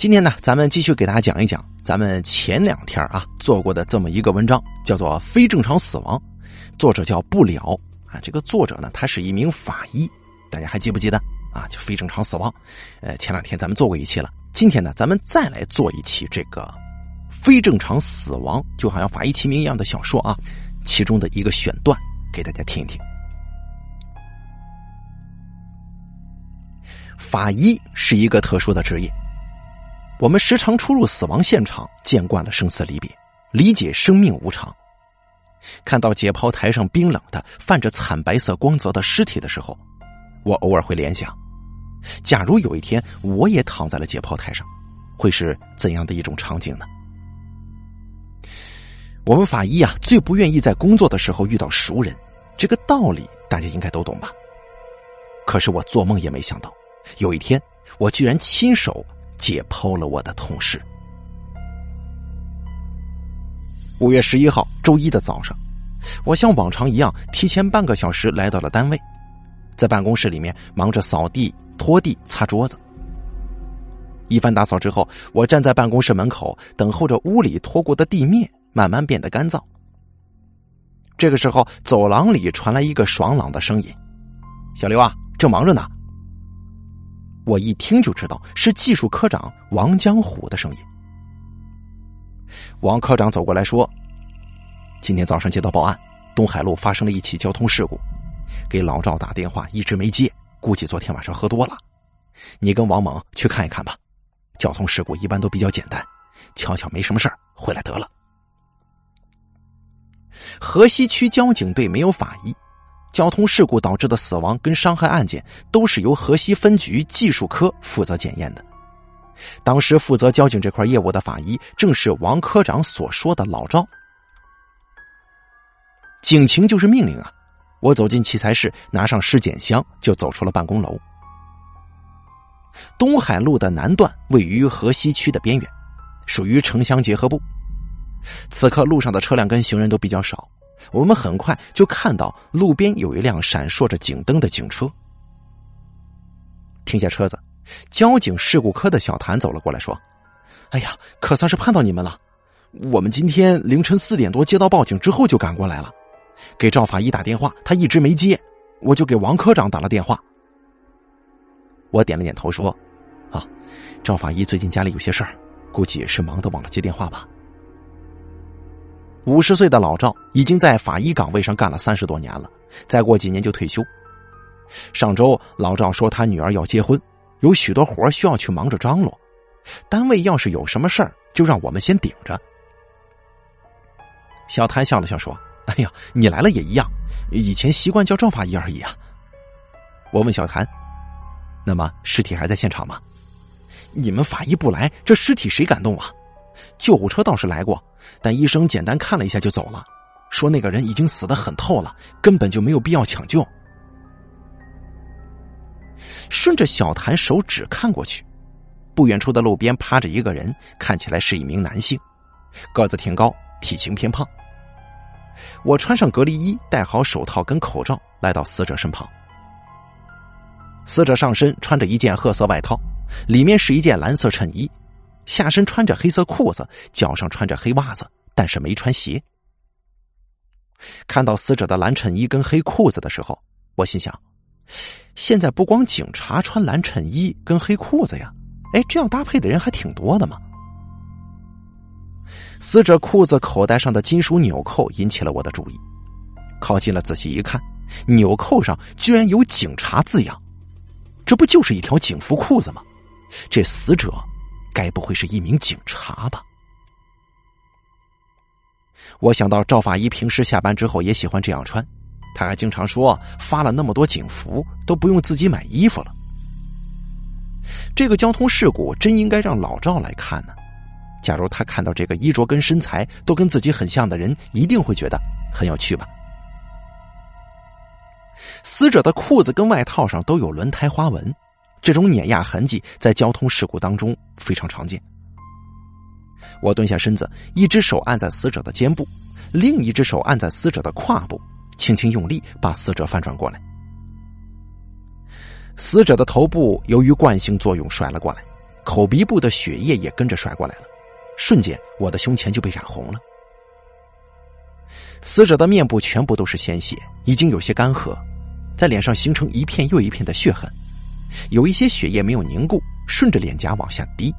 今天呢，咱们继续给大家讲一讲咱们前两天啊做过的这么一个文章，叫做《非正常死亡》，作者叫不了啊。这个作者呢，他是一名法医，大家还记不记得啊？就非正常死亡，呃，前两天咱们做过一期了。今天呢，咱们再来做一期这个非正常死亡，就好像法医齐名一样的小说啊，其中的一个选段给大家听一听。法医是一个特殊的职业，我们时常出入死亡现场，见惯了生死离别，理解生命无常。看到解剖台上冰冷的、泛着惨白色光泽的尸体的时候，我偶尔会联想：假如有一天我也躺在了解剖台上，会是怎样的一种场景呢？我们法医啊，最不愿意在工作的时候遇到熟人，这个道理大家应该都懂吧？可是我做梦也没想到。有一天，我居然亲手解剖了我的同事。五月十一号周一的早上，我像往常一样提前半个小时来到了单位，在办公室里面忙着扫地、拖地、擦桌子。一番打扫之后，我站在办公室门口等候着屋里拖过的地面慢慢变得干燥。这个时候，走廊里传来一个爽朗的声音：“小刘啊，正忙着呢。”我一听就知道是技术科长王江虎的声音。王科长走过来说：“今天早上接到报案，东海路发生了一起交通事故，给老赵打电话一直没接，估计昨天晚上喝多了。你跟王猛去看一看吧。交通事故一般都比较简单，瞧瞧没什么事，回来得了。”河西区交警队没有法医。交通事故导致的死亡跟伤害案件都是由河西分局技术科负责检验的。当时负责交警这块业务的法医正是王科长所说的老赵。警情就是命令啊！我走进器材室，拿上尸检箱，就走出了办公楼。东海路的南段位于河西区的边缘，属于城乡结合部。此刻路上的车辆跟行人都比较少。我们很快就看到路边有一辆闪烁着警灯的警车，停下车子，交警事故科的小谭走了过来，说：“哎呀，可算是盼到你们了！我们今天凌晨四点多接到报警之后就赶过来了，给赵法医打电话，他一直没接，我就给王科长打了电话。”我点了点头说：“啊，赵法医最近家里有些事儿，估计是忙得忘了接电话吧。”五十岁的老赵已经在法医岗位上干了三十多年了，再过几年就退休。上周老赵说他女儿要结婚，有许多活需要去忙着张罗，单位要是有什么事儿，就让我们先顶着。小谭笑了笑说：“哎呀，你来了也一样，以前习惯叫赵法医而已啊。”我问小谭：“那么尸体还在现场吗？你们法医不来，这尸体谁敢动啊？”救护车倒是来过，但医生简单看了一下就走了，说那个人已经死得很透了，根本就没有必要抢救。顺着小谭手指看过去，不远处的路边趴着一个人，看起来是一名男性，个子挺高，体型偏胖。我穿上隔离衣，戴好手套跟口罩，来到死者身旁。死者上身穿着一件褐色外套，里面是一件蓝色衬衣。下身穿着黑色裤子，脚上穿着黑袜子，但是没穿鞋。看到死者的蓝衬衣跟黑裤子的时候，我心想：现在不光警察穿蓝衬衣跟黑裤子呀，哎，这样搭配的人还挺多的嘛。死者裤子口袋上的金属纽扣引起了我的注意，靠近了仔细一看，纽扣上居然有“警察”字样，这不就是一条警服裤子吗？这死者。该不会是一名警察吧？我想到赵法医平时下班之后也喜欢这样穿，他还经常说发了那么多警服都不用自己买衣服了。这个交通事故真应该让老赵来看呢。假如他看到这个衣着跟身材都跟自己很像的人，一定会觉得很有趣吧。死者的裤子跟外套上都有轮胎花纹。这种碾压痕迹在交通事故当中非常常见。我蹲下身子，一只手按在死者的肩部，另一只手按在死者的胯部，轻轻用力把死者翻转过来。死者的头部由于惯性作用甩了过来，口鼻部的血液也跟着甩过来了，瞬间我的胸前就被染红了。死者的面部全部都是鲜血，已经有些干涸，在脸上形成一片又一片的血痕，有一些血液没有凝固，顺着脸颊往下滴。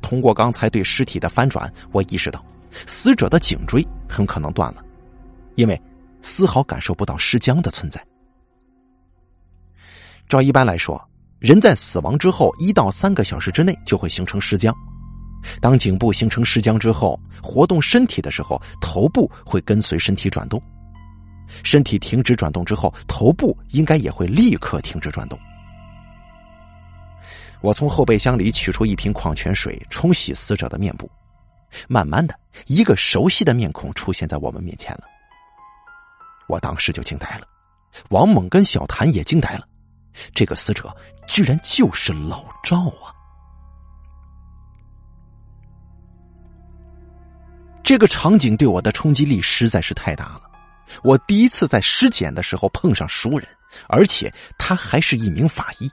通过刚才对尸体的翻转，我意识到死者的颈椎很可能断了，因为丝毫感受不到尸僵的存在。照一般来说。人在死亡之后一到三个小时之内就会形成尸僵，当颈部形成尸僵之后，活动身体的时候，头部会跟随身体转动，身体停止转动之后，头部应该也会立刻停止转动。我从后备箱里取出一瓶矿泉水，冲洗死者的面部，慢慢的，一个熟悉的面孔出现在我们面前了。我当时就惊呆了，王猛跟小谭也惊呆了。这个死者居然就是老赵啊！这个场景对我的冲击力实在是太大了。我第一次在尸检的时候碰上熟人，而且他还是一名法医。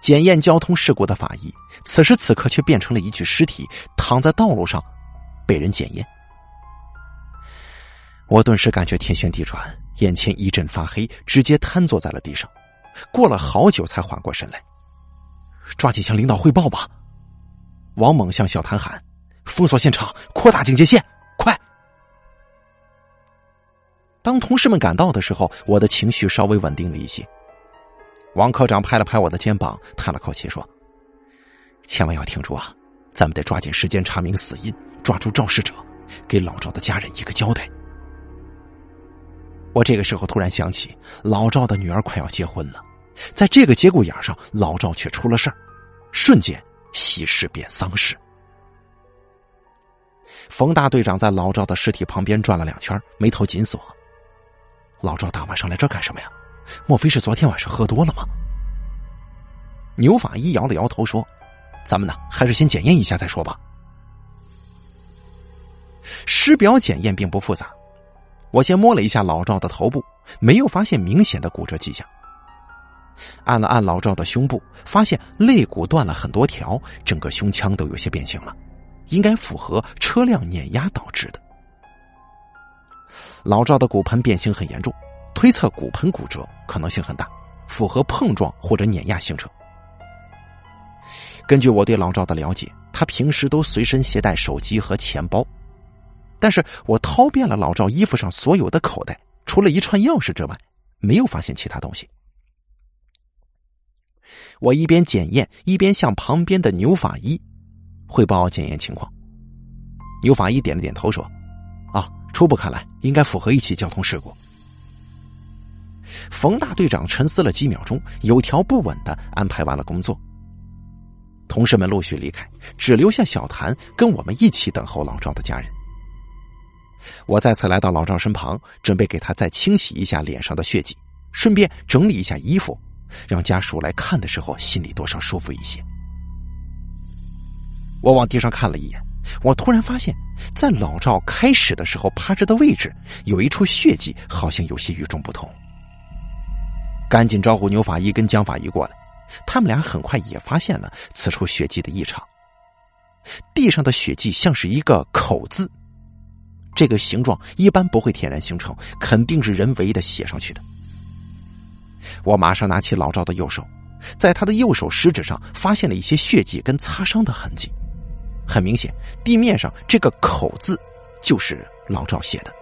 检验交通事故的法医，此时此刻却变成了一具尸体，躺在道路上，被人检验。我顿时感觉天旋地转。眼前一阵发黑，直接瘫坐在了地上。过了好久才缓过神来，抓紧向领导汇报吧。王猛向小谭喊：“封锁现场，扩大警戒线，当同事们赶到的时候，我的情绪稍微稳定了一些。王科长拍了拍我的肩膀，叹了口气说：“千万要挺住啊，咱们得抓紧时间查明死因，抓住肇事者，给老赵的家人一个交代。”我这个时候突然想起，老赵的女儿快要结婚了，在这个节骨眼上，老赵却出了事儿，瞬间喜事变丧事。冯大队长在老赵的尸体旁边转了两圈，眉头紧锁。老赵大晚上来这干什么呀？莫非是昨天晚上喝多了吗？牛法医摇了摇头说：“咱们呢，还是先检验一下再说吧。”尸表检验并不复杂。我先摸了一下老赵的头部，没有发现明显的骨折迹象。按了按老赵的胸部，发现肋骨断了很多条，整个胸腔都有些变形了，应该符合车辆碾压导致的。老赵的骨盆变形很严重，推测骨盆骨折可能性很大，符合碰撞或者碾压形成。根据我对老赵的了解，他平时都随身携带手机和钱包。但是我掏遍了老赵衣服上所有的口袋，除了一串钥匙之外，没有发现其他东西。我一边检验，一边向旁边的牛法医汇报检验情况。牛法医点了点头，说：“，初步看来应该符合一起交通事故。”冯大队长沉思了几秒钟，有条不紊的安排完了工作。同事们陆续离开，只留下小谭跟我们一起等候老赵的家人。我再次来到老赵身旁，准备给他再清洗一下脸上的血迹，顺便整理一下衣服，让家属来看的时候心里多少舒服一些。我往地上看了一眼，我突然发现，在老赵开始的时候趴着的位置有一处血迹，好像有些与众不同。赶紧招呼牛法医跟江法医过来，他们俩很快也发现了此处血迹的异常。地上的血迹像是一个口字。这个形状一般不会天然形成，肯定是人为的写上去的。我马上拿起老赵的右手，在他的右手食指上发现了一些血迹跟擦伤的痕迹。很明显，地面上这个“口”字就是老赵写的。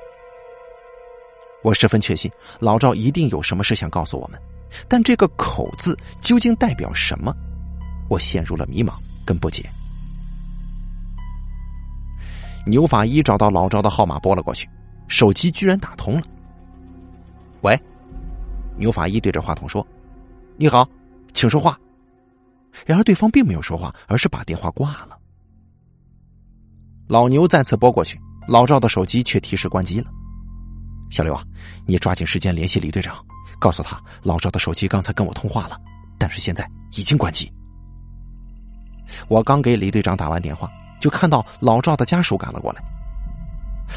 我十分确信，老赵一定有什么事想告诉我们，但这个“口”字究竟代表什么？我陷入了迷茫跟不解。牛法医找到老赵的号码拨了过去，手机居然打通了。喂，牛法医对着话筒说：“你好，请说话。”然而对方并没有说话，而是把电话挂了。老牛再次拨过去，老赵的手机却提示关机了。小刘啊，你抓紧时间联系李队长，告诉他老赵的手机刚才跟我通话了，但是现在已经关机。我刚给李队长打完电话。就看到老赵的家属赶了过来。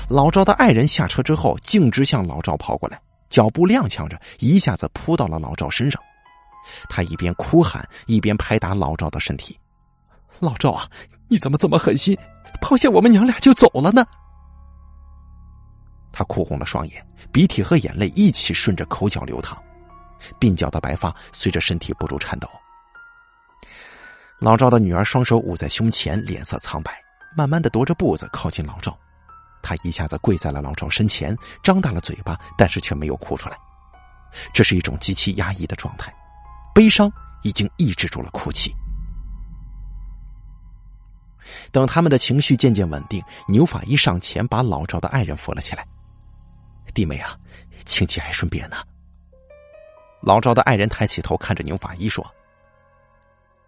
老赵的爱人下车之后，径直向老赵跑过来，脚步踉跄着，一下子扑到了老赵身上，他一边哭喊，一边拍打老赵的身体：“老赵啊，你怎么这么狠心，抛下我们娘俩就走了呢？”他哭红了双眼，鼻涕和眼泪一起顺着口角流淌，鬓角的白发随着身体不住颤抖。老赵的女儿双手捂在胸前，脸色苍白，慢慢的踱着步子靠近老赵。他一下子跪在了老赵身前，张大了嘴巴，但是却没有哭出来。这是一种极其压抑的状态，悲伤已经抑制住了哭泣。等他们的情绪渐渐稳定，牛法医上前把老赵的爱人扶了起来。弟妹啊，请节哀顺变呢。老赵的爱人抬起头看着牛法医说：“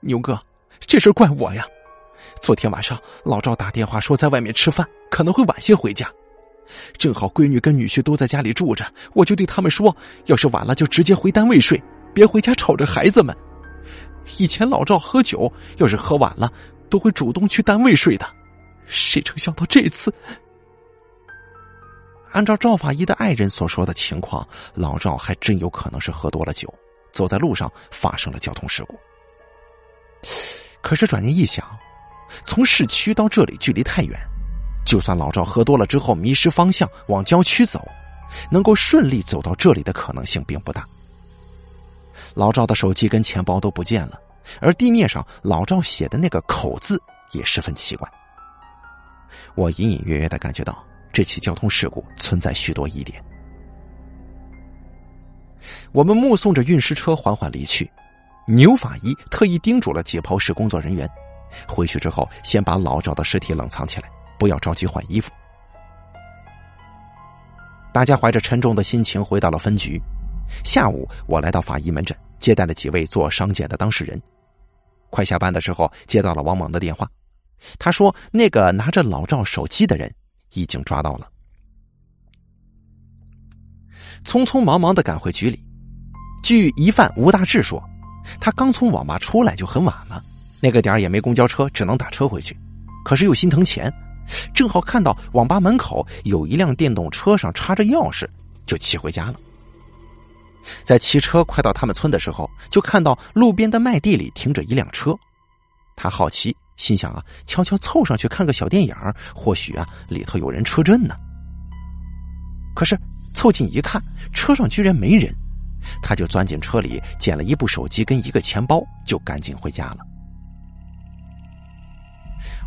牛哥，这事怪我呀。昨天晚上老赵打电话说在外面吃饭，可能会晚些回家。”正好闺女跟女婿都在家里住着，我就对他们说：“要是晚了就直接回单位睡，别回家吵着孩子们。”以前老赵喝酒，要是喝晚了，都会主动去单位睡的。谁成想到这次，按照赵法医的爱人所说的情况，老赵还真有可能是喝多了酒，走在路上发生了交通事故。可是转念一想，从市区到这里距离太远。就算老赵喝多了之后迷失方向往郊区走，能够顺利走到这里的可能性并不大。老赵的手机跟钱包都不见了，而地面上老赵写的那个口字也十分奇怪。我隐隐约约的感觉到这起交通事故存在许多疑点。我们目送着运尸车缓缓离去，牛法医特意叮嘱了解剖室工作人员，回去之后先把老赵的尸体冷藏起来。不要着急换衣服。大家怀着沉重的心情回到了分局。下午，我来到法医门诊，接待了几位做伤检的当事人。快下班的时候，接到了王猛的电话，他说那个拿着老赵手机的人已经抓到了。匆匆忙忙的赶回局里，据疑犯吴大志说，他刚从网吧出来就很晚了，那个点也没公交车，只能打车回去，可是又心疼钱。正好看到网吧门口有一辆电动车上插着钥匙，就骑回家了。在骑车快到他们村的时候，就看到路边的麦地里停着一辆车。他好奇，心想啊，悄悄凑上去看个小电影，或许啊里头有人车震呢。可是凑近一看，车上居然没人，他就钻进车里捡了一部手机跟一个钱包，就赶紧回家了。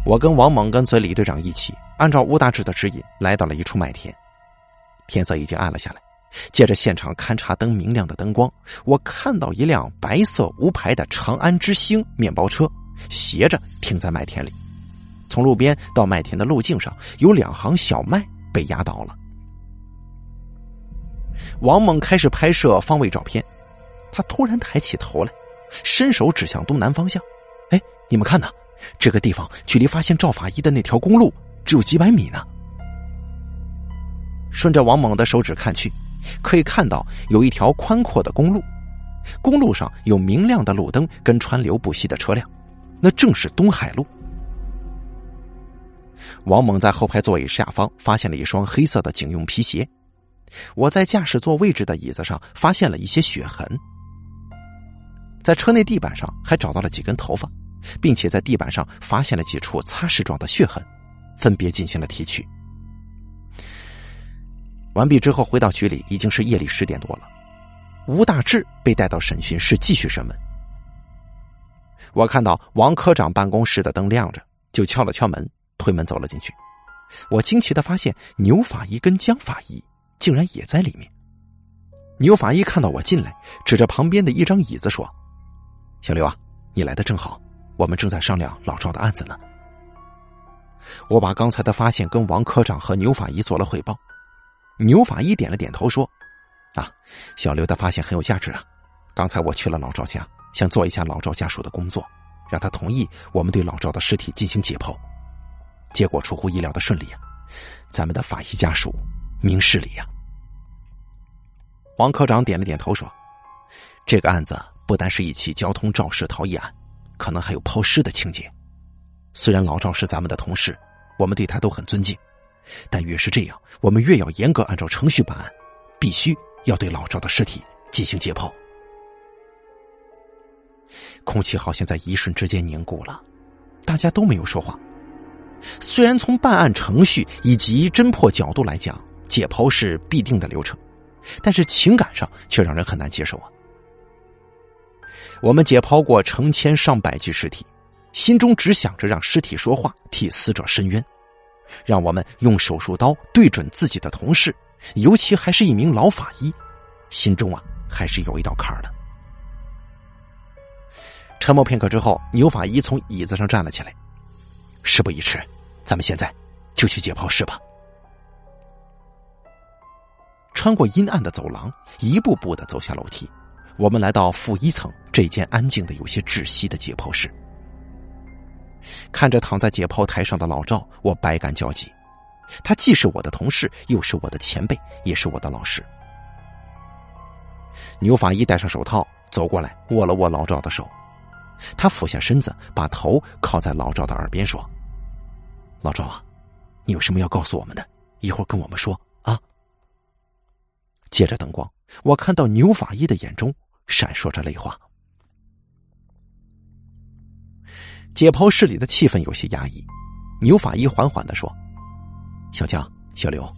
我跟王猛跟随李队长一起，按照吴大志的指引，来到了一处麦田。天色已经暗了下来，借着现场勘察灯明亮的灯光，我看到一辆白色无牌的长安之星面包车斜着停在麦田里。从路边到麦田的路径上有两行小麦被压倒了。王猛开始拍摄方位照片，他突然抬起头来，伸手指向东南方向：“哎，你们看呐！”这个地方距离发现赵法医的那条公路只有几百米呢。顺着王猛的手指看去，可以看到有一条宽阔的公路，公路上有明亮的路灯跟川流不息的车辆，那正是东海路。王猛在后排座椅下方发现了一双黑色的警用皮鞋，我在驾驶座位置的椅子上发现了一些血痕，在车内地板上还找到了几根头发。并且在地板上发现了几处擦拭状的血痕，分别进行了提取。完毕之后，回到局里已经是夜里十点多了。吴大志被带到审讯室继续审问。我看到王科长办公室的灯亮着，就敲了敲门，推门走了进去。我惊奇的发现牛法医跟江法医竟然也在里面。牛法医看到我进来，指着旁边的一张椅子说：“小刘啊，你来的正好。”我们正在商量老赵的案子呢。我把刚才的发现跟王科长和牛法医做了汇报。牛法医点了点头说：“啊，小刘的发现很有价值啊！刚才我去了老赵家，想做一下老赵家属的工作，让他同意我们对老赵的尸体进行解剖。结果出乎意料的顺利啊！咱们的法医家属明事理呀。”王科长点了点头说：“这个案子不单是一起交通肇事逃逸案。”可能还有抛尸的情节。虽然老赵是咱们的同事，我们对他都很尊敬，但越是这样，我们越要严格按照程序办案，必须要对老赵的尸体进行解剖。空气好像在一瞬之间凝固了，大家都没有说话。虽然从办案程序以及侦破角度来讲，解剖是必定的流程，但是情感上却让人很难接受啊。我们解剖过成千上百具尸体，心中只想着让尸体说话，替死者伸冤，让我们用手术刀对准自己的同事，尤其还是一名老法医，心中啊还是有一道坎儿的。沉默片刻之后，牛法医从椅子上站了起来。事不宜迟，咱们现在就去解剖室吧。穿过阴暗的走廊，一步步的走下楼梯，我们来到负一层这间安静的有些窒息的解剖室。看着躺在解剖台上的老赵，我百感交集。他既是我的同事，又是我的前辈，也是我的老师。牛法医戴上手套，走过来，握了握老赵的手。他俯下身子，把头靠在老赵的耳边说：“老赵啊，你有什么要告诉我们的？一会儿跟我们说啊。”借着灯光，我看到牛法医的眼中闪烁着泪花。解剖室里的气氛有些压抑，牛法医缓缓的说：“小江、小刘，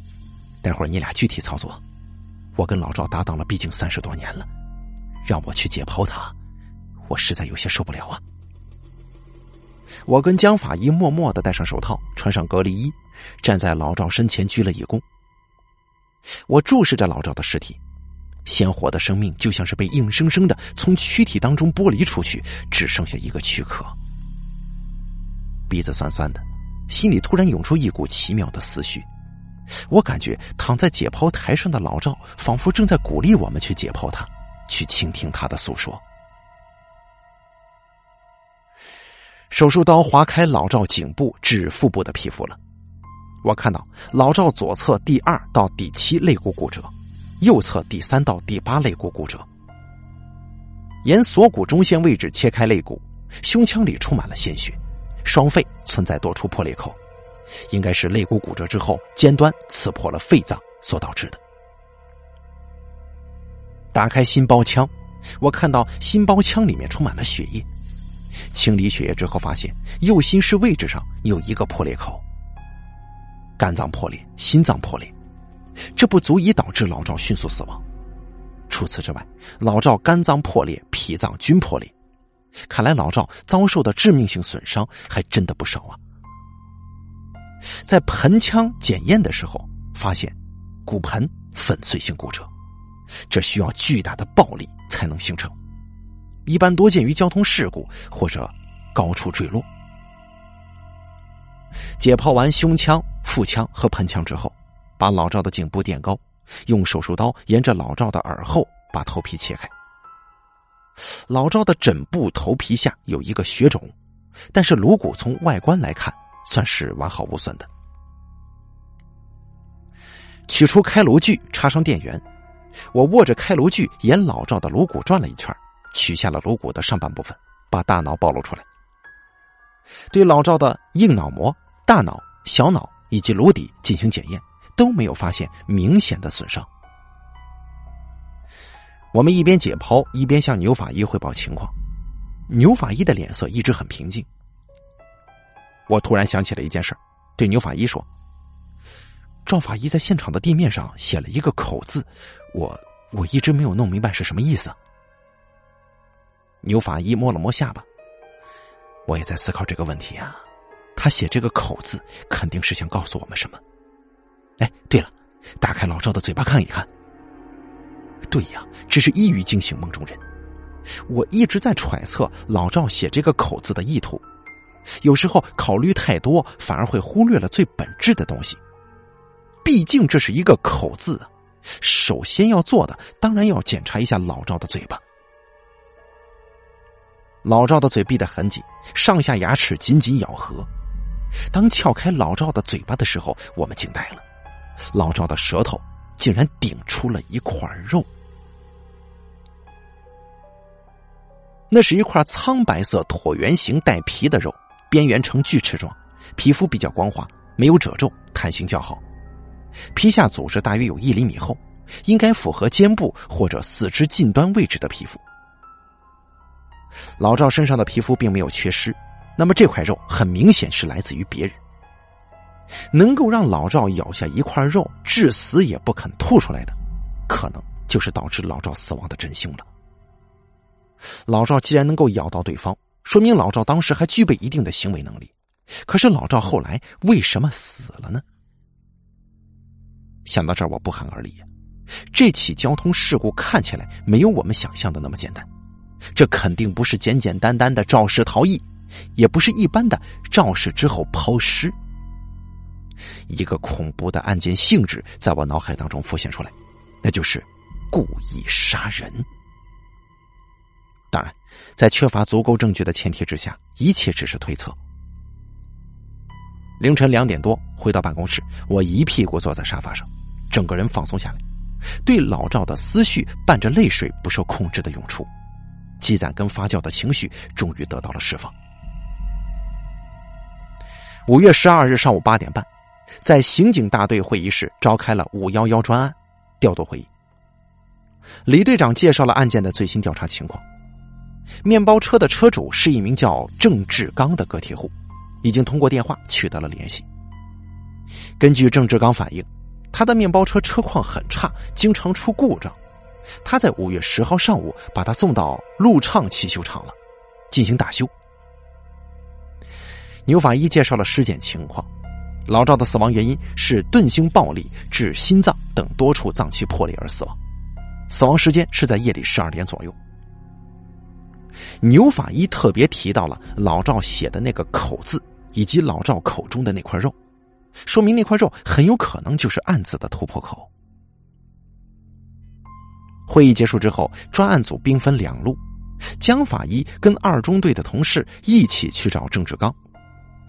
待会儿你俩具体操作。我跟老赵搭档了，毕竟三十多年了，让我去解剖他。”我实在有些受不了啊！我跟江法医默默的戴上手套，穿上隔离衣，站在老赵身前鞠了一躬。我注视着老赵的尸体，鲜活的生命就像是被硬生生的从躯体当中剥离出去，只剩下一个躯壳。鼻子酸酸的，心里突然涌出一股奇妙的思绪。我感觉躺在解剖台上的老赵，仿佛正在鼓励我们去解剖他，去倾听他的诉说。手术刀划开老赵颈部至腹部的皮肤了，我看到老赵左侧第二到第七肋骨骨折，右侧第三到第八肋骨骨折。沿锁骨中线位置切开肋骨，胸腔里充满了鲜血，双肺存在多处破裂口，应该是肋骨骨折之后尖端刺破了肺脏所导致的。打开心包腔，我看到心包腔里面充满了血液。清理血液之后，发现右心室位置上有一个破裂口，肝脏破裂，心脏破裂，这不足以导致老赵迅速死亡。除此之外，老赵肝脏破裂，脾脏均破裂，看来老赵遭受的致命性损伤还真的不少啊！在盆腔检验的时候，发现骨盆粉碎性骨折，这需要巨大的暴力才能形成。一般多见于交通事故或者高处坠落。解剖完胸腔、腹腔和盆腔之后，把老赵的颈部垫高，用手术刀沿着老赵的耳后把头皮切开。老赵的枕部头皮下有一个血肿，但是颅骨从外观来看算是完好无损的。取出开颅具，插上电源，我握着开颅具沿老赵的颅骨转了一圈。取下了颅骨的上半部分，把大脑暴露出来。对老赵的硬脑膜、大脑、小脑以及颅底进行检验，都没有发现明显的损伤。我们一边解剖一边向牛法医汇报情况，牛法医的脸色一直很平静。我突然想起了一件事，对牛法医说：“赵法医在现场的地面上写了一个口字，我我一直没有弄明白是什么意思。”牛法医摸了摸下巴，我也在思考这个问题啊。他写这个口字，肯定是想告诉我们什么？哎，对了，打开老赵的嘴巴看一看。对呀，这是一语惊醒梦中人。我一直在揣测老赵写这个口字的意图，有时候考虑太多，反而会忽略了最本质的东西。毕竟这是一个口字啊，首先要做的，当然要检查一下老赵的嘴巴。老赵的嘴闭得很紧，上下牙齿紧紧咬合。当撬开老赵的嘴巴的时候，我们惊呆了，老赵的舌头竟然顶出了一块肉。那是一块苍白色椭圆形带皮的肉，边缘呈锯齿状，皮肤比较光滑，没有褶皱，弹性较好。皮下组织大约有一厘米厚，应该符合肩部或者四肢近端位置的皮肤。老赵身上的皮肤并没有缺失，那么这块肉很明显是来自于别人。能够让老赵咬下一块肉至死也不肯吐出来的，可能就是导致老赵死亡的真凶了。老赵既然能够咬到对方，说明老赵当时还具备一定的行为能力。可是老赵后来为什么死了呢？想到这儿，我不寒而栗。这起交通事故看起来没有我们想象的那么简单，这肯定不是简简单单的肇事逃逸，也不是一般的肇事之后抛尸。一个恐怖的案件性质在我脑海当中浮现出来，那就是故意杀人。当然，在缺乏足够证据的前提之下，一切只是推测。凌晨两点多回到办公室，我一屁股坐在沙发上，整个人放松下来，对老赵的思绪伴着泪水不受控制的涌出，积攒跟发酵的情绪终于得到了释放。五月十二日上午八点半。在刑警大队会议室召开了“五幺幺”专案调度会议。李队长介绍了案件的最新调查情况。面包车的车主是一名叫郑志刚的个体户，已经通过电话取得了联系。根据郑志刚反映，他的面包车车况很差，经常出故障。他在五月十号上午把他送到路畅汽修厂了，进行大修。牛法医介绍了尸检情况。老赵的死亡原因是钝性暴力致心脏等多处脏器破裂而死亡，死亡时间是在夜里十二点左右。牛法医特别提到了老赵写的那个口字，以及老赵口中的那块肉，说明那块肉很有可能就是案子的突破口。会议结束之后，专案组兵分两路，江法医跟二中队的同事一起去找郑志刚。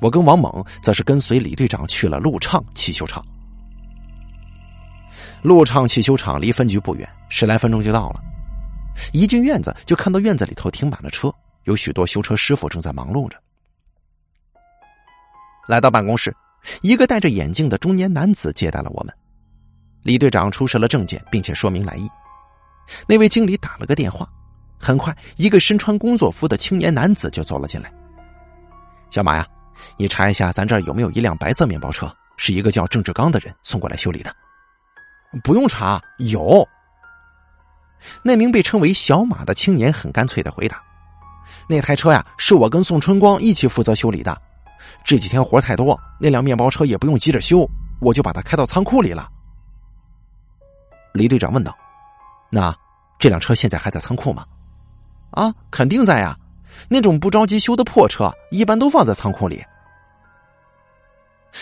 我跟王猛则是跟随李队长去了陆畅汽修厂。陆畅汽修厂离分局不远，十来分钟就到了。一进院子，就看到院子里头停满了车，有许多修车师傅正在忙碌着。来到办公室，一个戴着眼镜的中年男子接待了我们。李队长出示了证件，并且说明来意。那位经理打了个电话，很快，一个身穿工作服的青年男子就走了进来。小马呀。你查一下，咱这儿有没有一辆白色面包车？是一个叫郑志刚的人送过来修理的。不用查，有。那名被称为小马的青年很干脆的回答：“那台车呀，是我跟宋春光一起负责修理的。这几天活太多，那辆面包车也不用急着修，我就把它开到仓库里了。”李队长问道：“那这辆车现在还在仓库吗？”“啊，肯定在呀。那种不着急修的破车，一般都放在仓库里。”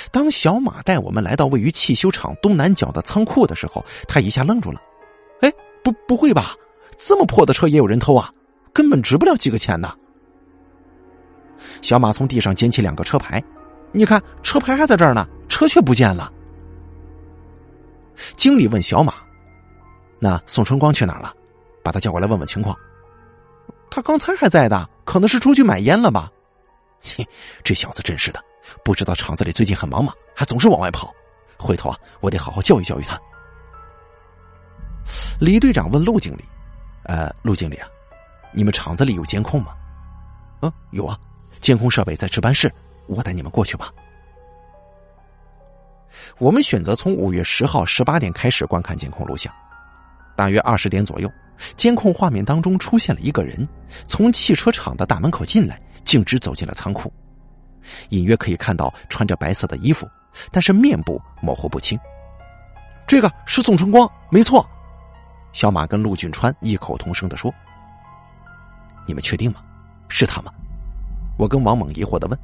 当小马带我们来到位于汽修厂东南角的仓库的时候，他一下愣住了。不，不会吧？这么破的车也有人偷啊？根本值不了几个钱呢。小马从地上捡起两个车牌，你看，车牌还在这儿呢，车却不见了。经理问小马：“那宋春光去哪儿了？把他叫过来问问情况。”他刚才还在的，可能是出去买烟了吧？切，这小子真是的。不知道厂子里最近很忙吗？还总是往外跑。回头啊，我得好好教育教育他。李队长问陆经理：“呃，陆经理啊，你们厂子里有监控吗？”“嗯，有啊，监控设备在值班室，我带你们过去吧。”我们选择从五月十号十八点开始观看监控录像。大约二十点左右，监控画面当中出现了一个人，从汽车厂的大门口进来，径直走进了仓库。隐约可以看到穿着白色的衣服，但是面部模糊不清。这个是宋春光，没错。小马跟陆俊川异口同声的说：“你们确定吗？是他吗？”我跟王猛疑惑的问。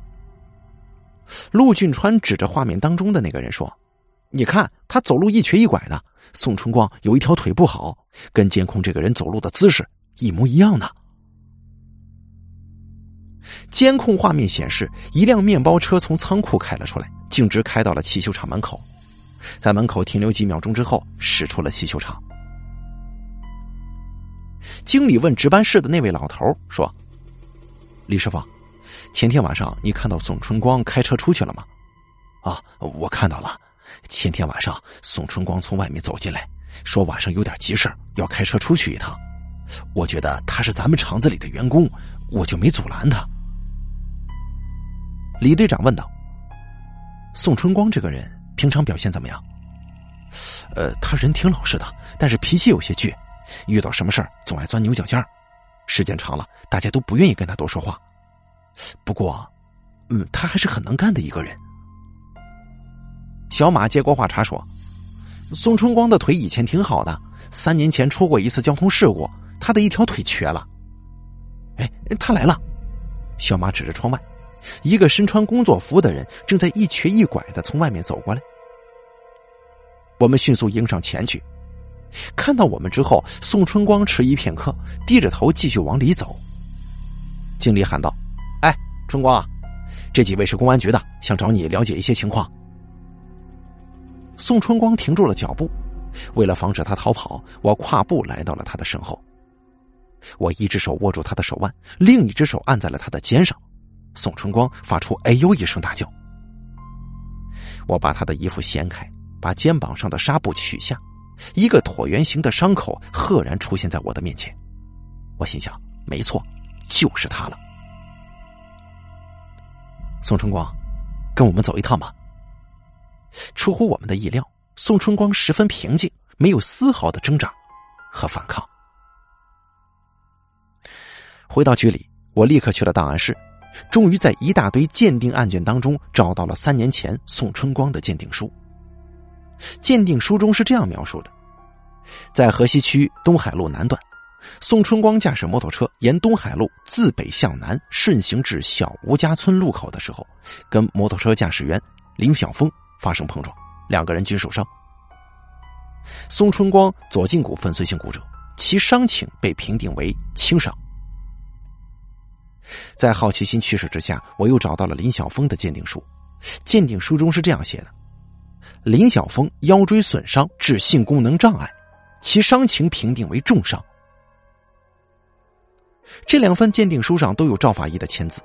陆俊川指着画面当中的那个人说：“你看，他走路一瘸一拐的。宋春光有一条腿不好，跟监控这个人走路的姿势一模一样的。”监控画面显示，一辆面包车从仓库开了出来，径直开到了汽修厂门口，在门口停留几秒钟之后，驶出了汽修厂。经理问值班室的那位老头说：“李师傅，前天晚上你看到宋春光开车出去了吗？”“啊，我看到了。前天晚上宋春光从外面走进来，说晚上有点急事要开车出去一趟。我觉得他是咱们厂子里的员工。”我就没阻拦他。李队长问道：“宋春光这个人平常表现怎么样？”“呃，他人挺老实的，但是脾气有些倔，遇到什么事儿总爱钻牛角尖儿。时间长了，大家都不愿意跟他多说话。不过，嗯，他还是很能干的一个人。”小马接过话茬说：“宋春光的腿以前挺好的，三年前出过一次交通事故，他的一条腿瘸了。”哎，他来了！小马指着窗外，一个身穿工作服的人正在一瘸一拐的从外面走过来。我们迅速迎上前去，看到我们之后，宋春光迟疑片刻，低着头继续往里走。经理喊道：“哎，春光，这几位是公安局的，想找你了解一些情况。”宋春光停住了脚步，为了防止他逃跑，我跨步来到了他的身后。我一只手握住他的手腕，另一只手按在了他的肩上。宋春光发出“哎呦”一声大叫。我把他的衣服掀开，把肩膀上的纱布取下，一个椭圆形的伤口赫然出现在我的面前。我心想：没错，就是他了。宋春光，跟我们走一趟吧。出乎我们的意料，宋春光十分平静，没有丝毫的挣扎和反抗。回到局里，我立刻去了档案室，终于在一大堆鉴定案卷当中找到了三年前宋春光的鉴定书。鉴定书中是这样描述的：在河西区东海路南段，宋春光驾驶摩托车沿东海路自北向南顺行至小吴家村路口的时候，跟摩托车驾驶员林晓峰发生碰撞，两个人均受伤。宋春光左胫骨粉碎性骨折，其伤情被评定为轻伤。在好奇心驱使之下，我又找到了林晓峰的鉴定书。鉴定书中是这样写的：林晓峰腰椎损伤致性功能障碍，其伤情评定为重伤。这两份鉴定书上都有赵法医的签字。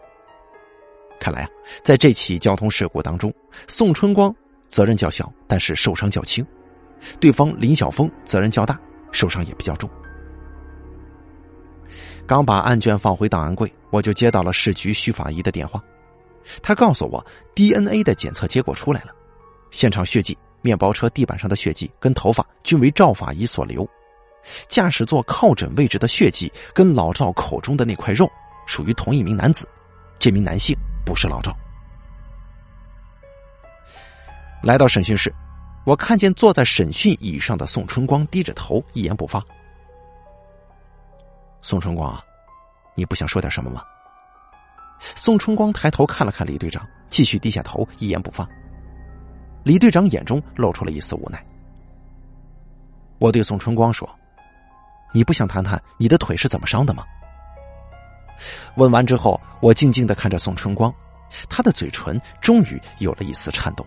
看来啊，在这起交通事故当中，宋春光责任较小，但是受伤较轻；对方林晓峰责任较大，受伤也比较重。刚把案卷放回档案柜，我就接到了市局徐法医的电话。他告诉我，DNA 的检测结果出来了，现场血迹、面包车地板上的血迹跟头发均为赵法医所留，驾驶座靠枕位置的血迹跟老赵口中的那块肉属于同一名男子，这名男性不是老赵。来到审讯室，我看见坐在审讯椅上的宋春光低着头，一言不发。宋春光啊，你不想说点什么吗？宋春光抬头看了看李队长，继续低下头，一言不发。李队长眼中露出了一丝无奈。我对宋春光说：“你不想谈谈你的腿是怎么伤的吗？”问完之后，我静静的看着宋春光，他的嘴唇终于有了一丝颤动。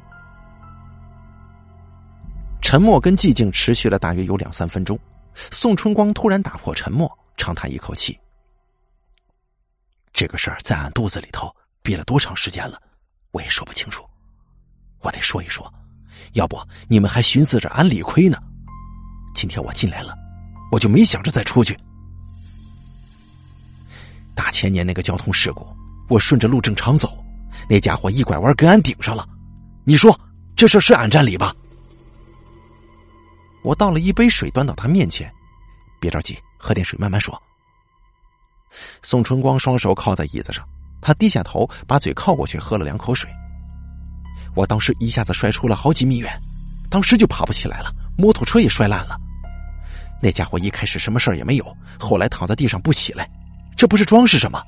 沉默跟寂静持续了大约有两三分钟，宋春光突然打破沉默。长叹一口气，这个事儿在俺肚子里头憋了多长时间了，我也说不清楚。我得说一说，要不你们还寻思着俺理亏呢。今天我进来了，我就没想着再出去。大前年那个交通事故，我顺着路正常走，那家伙一拐弯跟俺顶上了。你说这事是俺占理吧？我倒了一杯水，端到他面前，别着急。喝点水，慢慢说。宋春光双手靠在椅子上，他低下头，把嘴靠过去，喝了两口水。我当时一下子摔出了好几米远，当时就爬不起来了，摩托车也摔烂了。那家伙一开始什么事也没有，后来躺在地上不起来，这不是装是什么？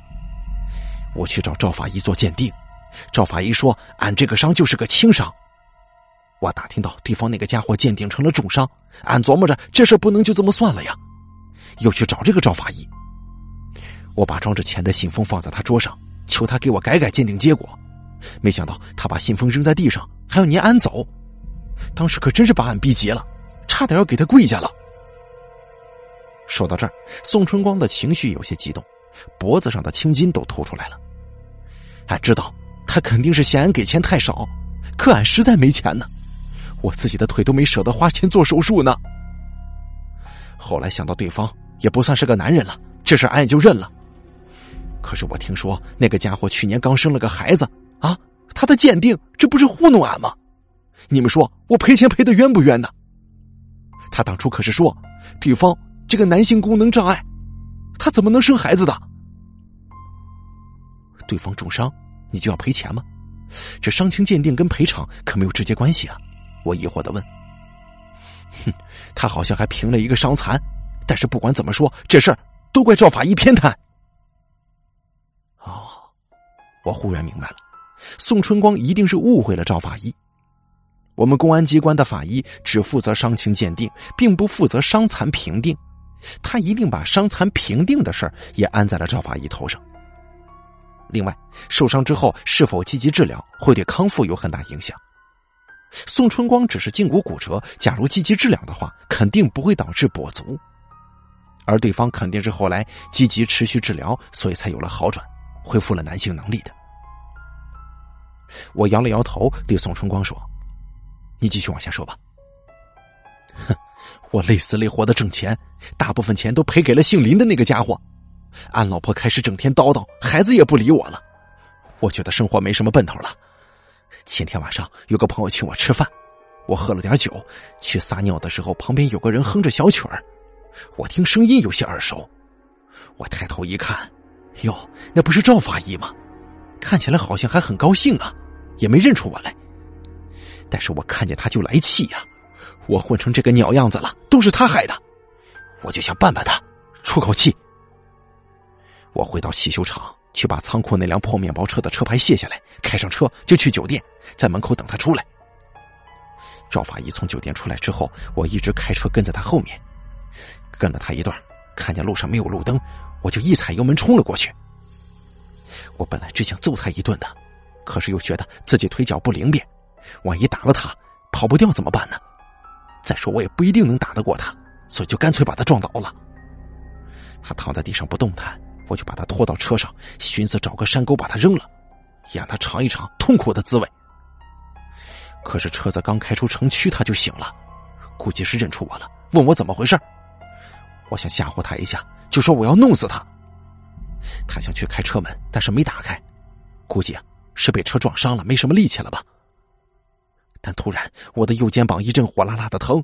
我去找赵法医做鉴定，赵法医说俺这个伤就是个轻伤。我打听到对方那个家伙鉴定成了重伤，俺琢磨着这事不能就这么算了呀。又去找这个赵法医，我把装着钱的信封放在他桌上，求他给我改改鉴定结果。没想到他把信封扔在地上，还要撵俺走。当时可真是把俺逼急了，差点要给他跪下了。说到这儿，宋春光的情绪有些激动，脖子上的青筋都凸出来了。俺知道他肯定是嫌俺给钱太少，可俺实在没钱呢，我自己的腿都没舍得花钱做手术呢。后来想到对方也不算是个男人了，这事俺也就认了。可是我听说那个家伙去年刚生了个孩子啊，他的鉴定这不是糊弄俺吗？你们说我赔钱赔的冤不冤呢？他当初可是说对方这个男性功能障碍，他怎么能生孩子的？对方重伤，你就要赔钱吗？这伤情鉴定跟赔偿可没有直接关系啊！我疑惑的问。哼，他好像还评了一个伤残，但是不管怎么说，这事儿都怪赵法医偏袒。哦，我忽然明白了，宋春光一定是误会了赵法医。我们公安机关的法医只负责伤情鉴定，并不负责伤残评定，他一定把伤残评定的事儿也安在了赵法医头上。另外，受伤之后是否积极治疗，会对康复有很大影响。宋春光只是胫骨骨折，假如积极治疗的话，肯定不会导致跛足。而对方肯定是后来积极持续治疗，所以才有了好转，恢复了男性能力的。我摇了摇头，对宋春光说：“你继续往下说吧。”哼，我累死累活的挣钱，大部分钱都赔给了姓林的那个家伙。俺老婆开始整天叨叨，孩子也不理我了。我觉得生活没什么奔头了。前天晚上有个朋友请我吃饭，我喝了点酒，去撒尿的时候，旁边有个人哼着小曲儿，我听声音有些耳熟。我抬头一看，哟，那不是赵法医吗？看起来好像还很高兴啊，也没认出我来。但是我看见他就来气呀，我混成这个鸟样子了，都是他害的，我就想办办他，出口气。我回到汽修厂。去把仓库那辆破面包车的车牌卸下来，开上车就去酒店，在门口等他出来。赵法医从酒店出来之后，我一直开车跟在他后面，跟了他一段，看见路上没有路灯，我就一踩油门冲了过去。我本来只想揍他一顿的，可是又觉得自己腿脚不灵便，万一打了他，跑不掉怎么办呢？再说我也不一定能打得过他，所以就干脆把他撞倒了。他躺在地上不动弹。我就把他拖到车上，寻思找个山沟把他扔了，让他尝一尝痛苦的滋味。可是车子刚开出城区，他就醒了，估计是认出我了，问我怎么回事。我想吓唬他一下，就说我要弄死他。他想去开车门，但是没打开，估计是被车撞伤了，没什么力气了吧。但突然我的右肩膀一阵火辣辣的疼，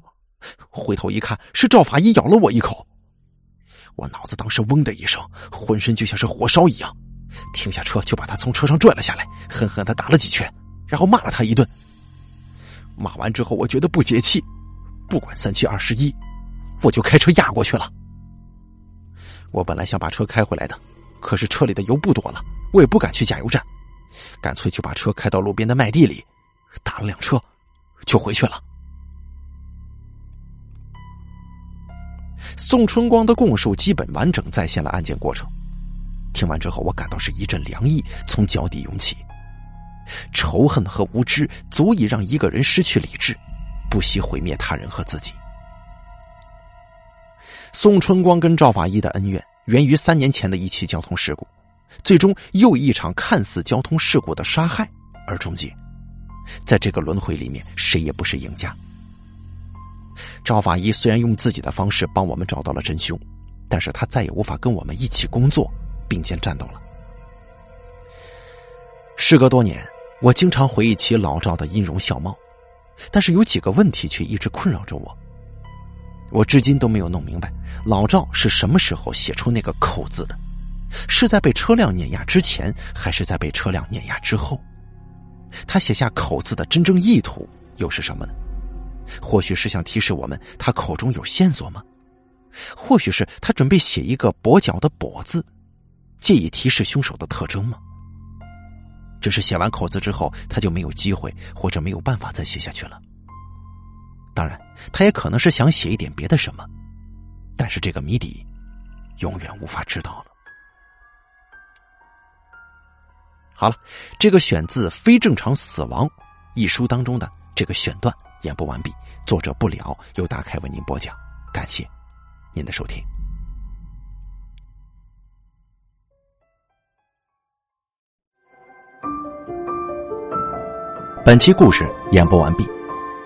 回头一看，是赵法医咬了我一口。我脑子当时嗡的一声，浑身就像是火烧一样，停下车就把他从车上拽了下来，狠狠的打了几拳，然后骂了他一顿。骂完之后，我觉得不解气，不管三七二十一，我就开车压过去了。我本来想把车开回来的，可是车里的油不多了，我也不敢去加油站，干脆就把车开到路边的麦地里，打了辆车，就回去了。宋春光的供述基本完整再现了案件过程。听完之后，我感到是一阵凉意从脚底涌起。仇恨和无知足以让一个人失去理智，不惜毁灭他人和自己。宋春光跟赵法医的恩怨源于三年前的一起交通事故，最终又一场看似交通事故的杀害而终结。在这个轮回里面，谁也不是赢家。赵法医虽然用自己的方式帮我们找到了真凶，但是他再也无法跟我们一起工作，并肩战斗了。时隔多年，我经常回忆起老赵的音容笑貌，但是有几个问题却一直困扰着我。我至今都没有弄明白，老赵是什么时候写出那个“口”字的？是在被车辆碾压之前，还是在被车辆碾压之后？他写下“口”字的真正意图又是什么呢？或许是想提示我们，他口中有线索吗？或许是他准备写一个跛脚的“跛”字，借以提示凶手的特征吗？只是写完口字之后，他就没有机会或者没有办法再写下去了。当然，他也可能是想写一点别的什么，但是这个谜底永远无法知道了。好了，这个选自《非正常死亡》一书当中的这个选段。演播完毕，作者不了，由大凯为您播讲，感谢您的收听。本期故事演播完毕，